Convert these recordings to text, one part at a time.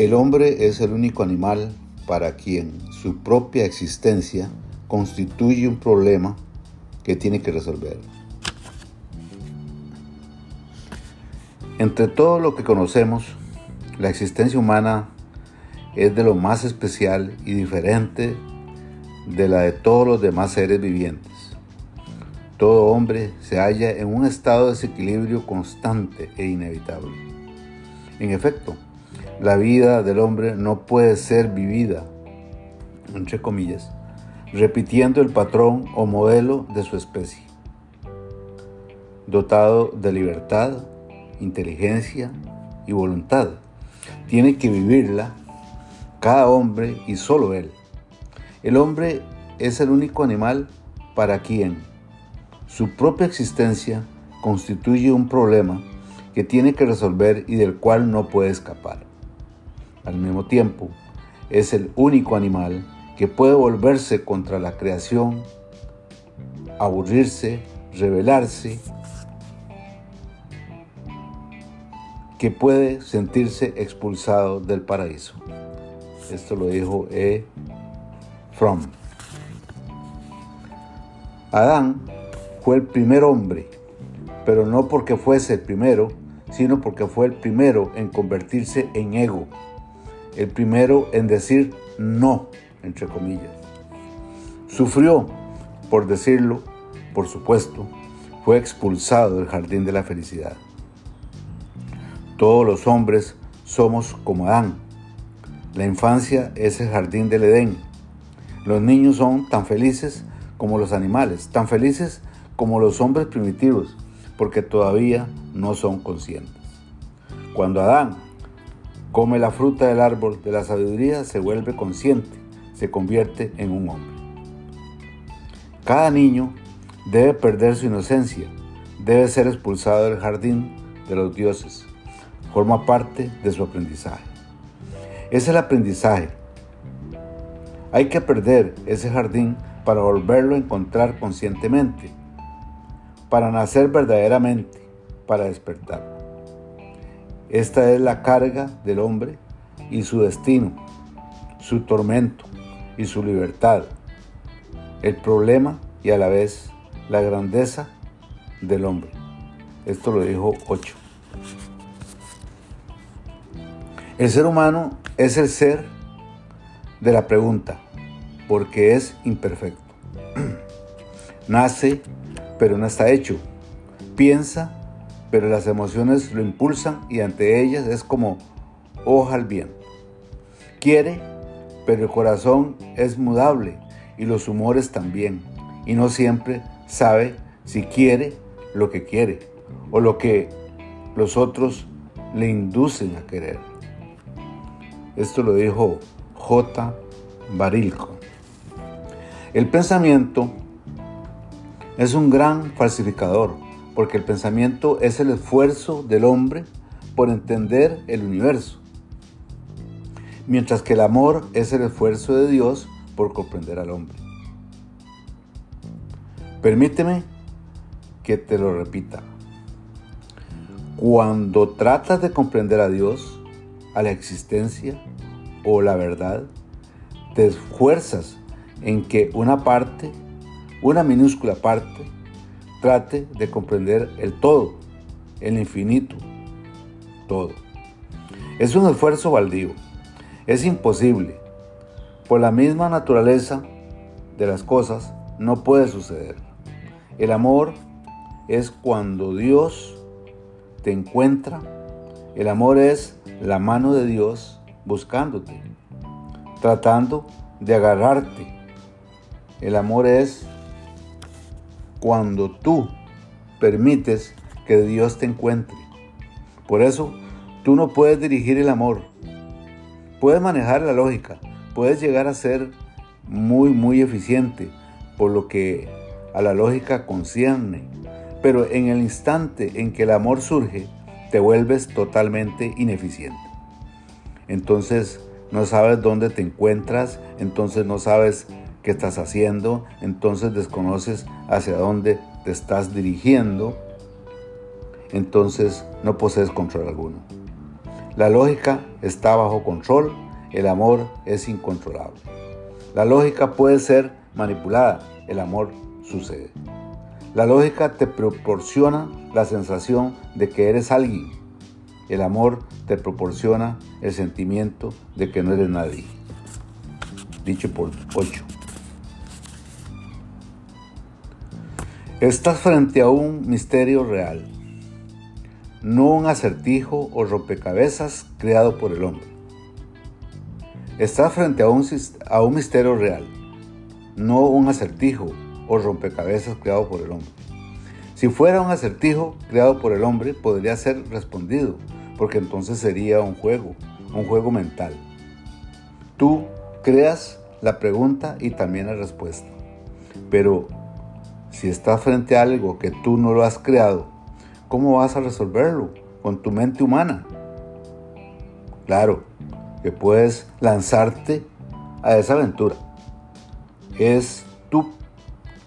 El hombre es el único animal para quien su propia existencia constituye un problema que tiene que resolver. Entre todo lo que conocemos, la existencia humana es de lo más especial y diferente de la de todos los demás seres vivientes. Todo hombre se halla en un estado de desequilibrio constante e inevitable. En efecto, la vida del hombre no puede ser vivida, entre comillas, repitiendo el patrón o modelo de su especie. Dotado de libertad, inteligencia y voluntad, tiene que vivirla cada hombre y solo él. El hombre es el único animal para quien su propia existencia constituye un problema que tiene que resolver y del cual no puede escapar. Al mismo tiempo, es el único animal que puede volverse contra la creación, aburrirse, rebelarse, que puede sentirse expulsado del paraíso. Esto lo dijo E. Fromm. Adán fue el primer hombre, pero no porque fuese el primero, sino porque fue el primero en convertirse en ego el primero en decir no, entre comillas. Sufrió, por decirlo, por supuesto, fue expulsado del jardín de la felicidad. Todos los hombres somos como Adán. La infancia es el jardín del Edén. Los niños son tan felices como los animales, tan felices como los hombres primitivos, porque todavía no son conscientes. Cuando Adán come la fruta del árbol de la sabiduría, se vuelve consciente, se convierte en un hombre. Cada niño debe perder su inocencia, debe ser expulsado del jardín de los dioses, forma parte de su aprendizaje. Es el aprendizaje. Hay que perder ese jardín para volverlo a encontrar conscientemente, para nacer verdaderamente, para despertar. Esta es la carga del hombre y su destino, su tormento y su libertad, el problema y a la vez la grandeza del hombre. Esto lo dijo 8. El ser humano es el ser de la pregunta, porque es imperfecto. Nace, pero no está hecho. Piensa, pero las emociones lo impulsan y ante ellas es como hoja al viento. Quiere, pero el corazón es mudable y los humores también, y no siempre sabe si quiere lo que quiere o lo que los otros le inducen a querer. Esto lo dijo J. Barilco. El pensamiento es un gran falsificador porque el pensamiento es el esfuerzo del hombre por entender el universo, mientras que el amor es el esfuerzo de Dios por comprender al hombre. Permíteme que te lo repita. Cuando tratas de comprender a Dios, a la existencia o la verdad, te esfuerzas en que una parte, una minúscula parte, trate de comprender el todo, el infinito, todo. Es un esfuerzo baldío, es imposible. Por la misma naturaleza de las cosas no puede suceder. El amor es cuando Dios te encuentra. El amor es la mano de Dios buscándote, tratando de agarrarte. El amor es cuando tú permites que Dios te encuentre. Por eso, tú no puedes dirigir el amor. Puedes manejar la lógica, puedes llegar a ser muy, muy eficiente por lo que a la lógica concierne. Pero en el instante en que el amor surge, te vuelves totalmente ineficiente. Entonces no sabes dónde te encuentras, entonces no sabes estás haciendo, entonces desconoces hacia dónde te estás dirigiendo, entonces no posees control alguno. La lógica está bajo control, el amor es incontrolable. La lógica puede ser manipulada, el amor sucede. La lógica te proporciona la sensación de que eres alguien. El amor te proporciona el sentimiento de que no eres nadie. Dicho por 8. Estás frente a un misterio real, no un acertijo o rompecabezas creado por el hombre. Estás frente a un, a un misterio real, no un acertijo o rompecabezas creado por el hombre. Si fuera un acertijo creado por el hombre, podría ser respondido, porque entonces sería un juego, un juego mental. Tú creas la pregunta y también la respuesta. Pero si estás frente a algo que tú no lo has creado, ¿cómo vas a resolverlo con tu mente humana? Claro, que puedes lanzarte a esa aventura. Es tu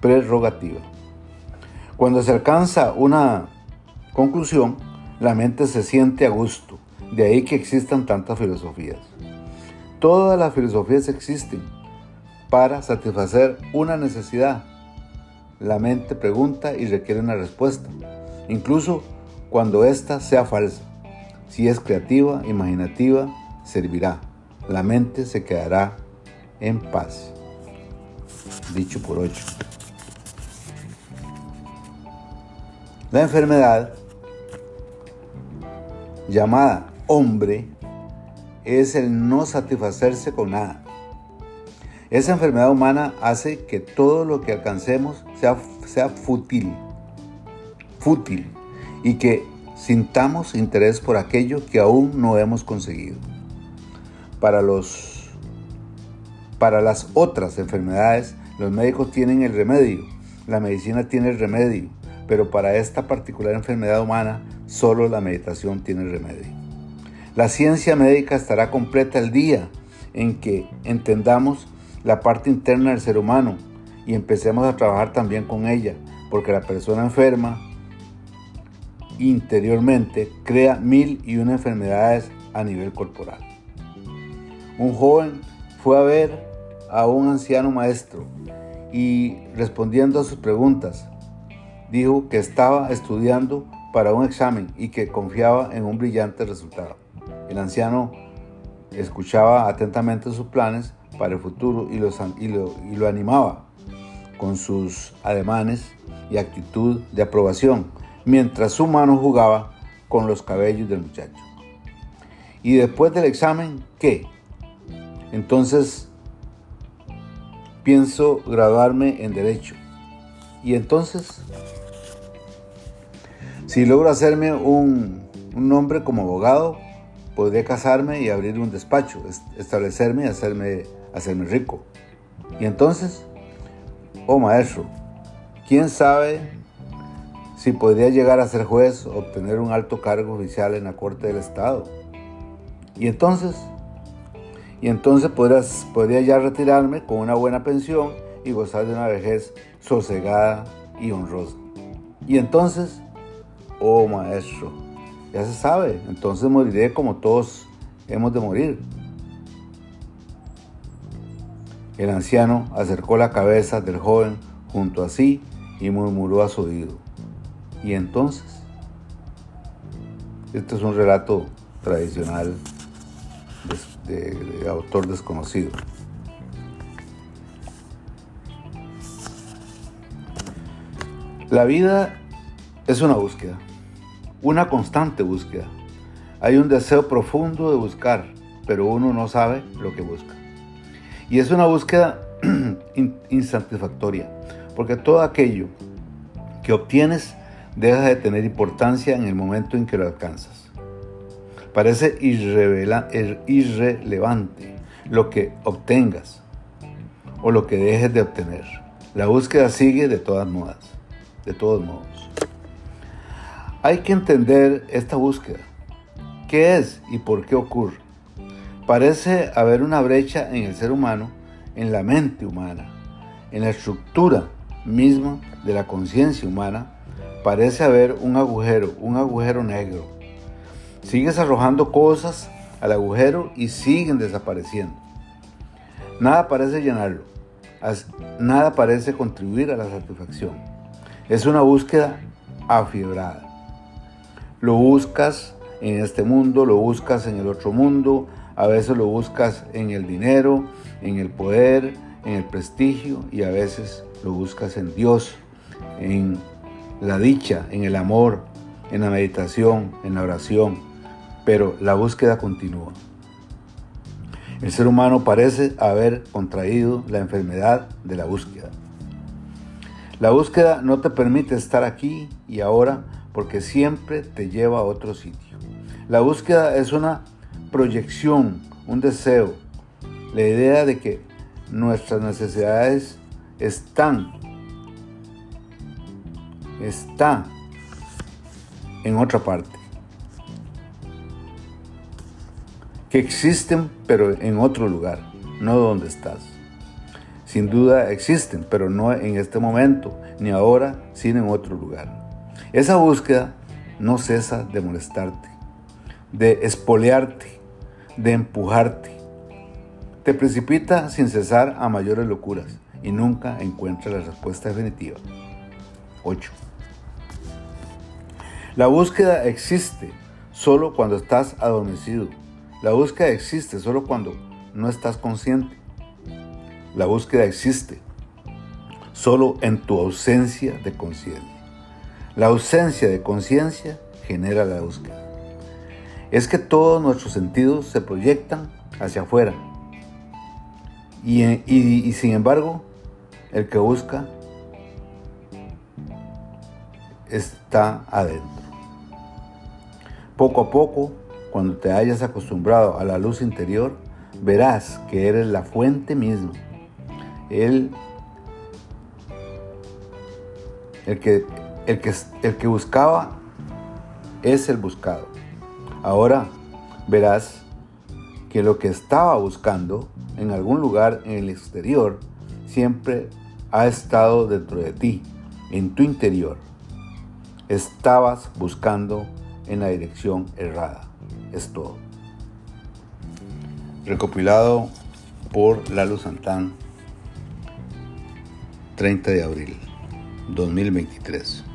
prerrogativa. Cuando se alcanza una conclusión, la mente se siente a gusto. De ahí que existan tantas filosofías. Todas las filosofías existen para satisfacer una necesidad. La mente pregunta y requiere una respuesta, incluso cuando ésta sea falsa. Si es creativa, imaginativa, servirá. La mente se quedará en paz. Dicho por ocho. La enfermedad, llamada hombre, es el no satisfacerse con nada. Esa enfermedad humana hace que todo lo que alcancemos sea, sea fútil, fútil, y que sintamos interés por aquello que aún no hemos conseguido. Para, los, para las otras enfermedades, los médicos tienen el remedio, la medicina tiene el remedio, pero para esta particular enfermedad humana, solo la meditación tiene el remedio. La ciencia médica estará completa el día en que entendamos la parte interna del ser humano y empecemos a trabajar también con ella, porque la persona enferma interiormente crea mil y una enfermedades a nivel corporal. Un joven fue a ver a un anciano maestro y respondiendo a sus preguntas, dijo que estaba estudiando para un examen y que confiaba en un brillante resultado. El anciano escuchaba atentamente sus planes para el futuro y, y, lo, animaba con sus ademanes y actitud de aprobación, mientras su mano jugaba con los cabellos del muchacho. Y después del examen, ¿qué? Entonces pienso graduarme en derecho. Y entonces si logro hacerme un, nombre como abogado, podré casarme y abrir un despacho, establecerme y hacerme, hacerme rico. Y entonces, oh maestro, ¿quién sabe si podría llegar a ser juez o obtener un alto cargo oficial en la Corte del Estado? Y entonces, y entonces podría ya retirarme con una buena pensión y gozar de una vejez sosegada y honrosa. Y entonces oh maestro, ya se sabe, entonces moriré como todos hemos de morir. El anciano acercó la cabeza del joven junto a sí y murmuró a su oído. Y entonces, este es un relato tradicional de, de autor desconocido. La vida es una búsqueda una constante búsqueda. Hay un deseo profundo de buscar, pero uno no sabe lo que busca. Y es una búsqueda insatisfactoria, porque todo aquello que obtienes deja de tener importancia en el momento en que lo alcanzas. Parece irrelevante lo que obtengas o lo que dejes de obtener. La búsqueda sigue de todas modas, de todos modos. Hay que entender esta búsqueda. ¿Qué es y por qué ocurre? Parece haber una brecha en el ser humano, en la mente humana, en la estructura misma de la conciencia humana. Parece haber un agujero, un agujero negro. Sigues arrojando cosas al agujero y siguen desapareciendo. Nada parece llenarlo. Nada parece contribuir a la satisfacción. Es una búsqueda afiebrada. Lo buscas en este mundo, lo buscas en el otro mundo, a veces lo buscas en el dinero, en el poder, en el prestigio y a veces lo buscas en Dios, en la dicha, en el amor, en la meditación, en la oración, pero la búsqueda continúa. El ser humano parece haber contraído la enfermedad de la búsqueda. La búsqueda no te permite estar aquí y ahora porque siempre te lleva a otro sitio. La búsqueda es una proyección, un deseo, la idea de que nuestras necesidades están, está en otra parte. Que existen pero en otro lugar, no donde estás. Sin duda existen, pero no en este momento, ni ahora, sino en otro lugar. Esa búsqueda no cesa de molestarte, de espolearte, de empujarte. Te precipita sin cesar a mayores locuras y nunca encuentra la respuesta definitiva. 8. La búsqueda existe solo cuando estás adormecido. La búsqueda existe solo cuando no estás consciente. La búsqueda existe solo en tu ausencia de conciencia. La ausencia de conciencia genera la búsqueda. Es que todos nuestros sentidos se proyectan hacia afuera. Y, sin embargo, el que busca está adentro. Poco a poco, cuando te hayas acostumbrado a la luz interior, verás que eres la fuente misma. El, el que el que, el que buscaba es el buscado. Ahora verás que lo que estaba buscando en algún lugar en el exterior siempre ha estado dentro de ti, en tu interior. Estabas buscando en la dirección errada. Es todo. Recopilado por Lalo Santán, 30 de abril 2023.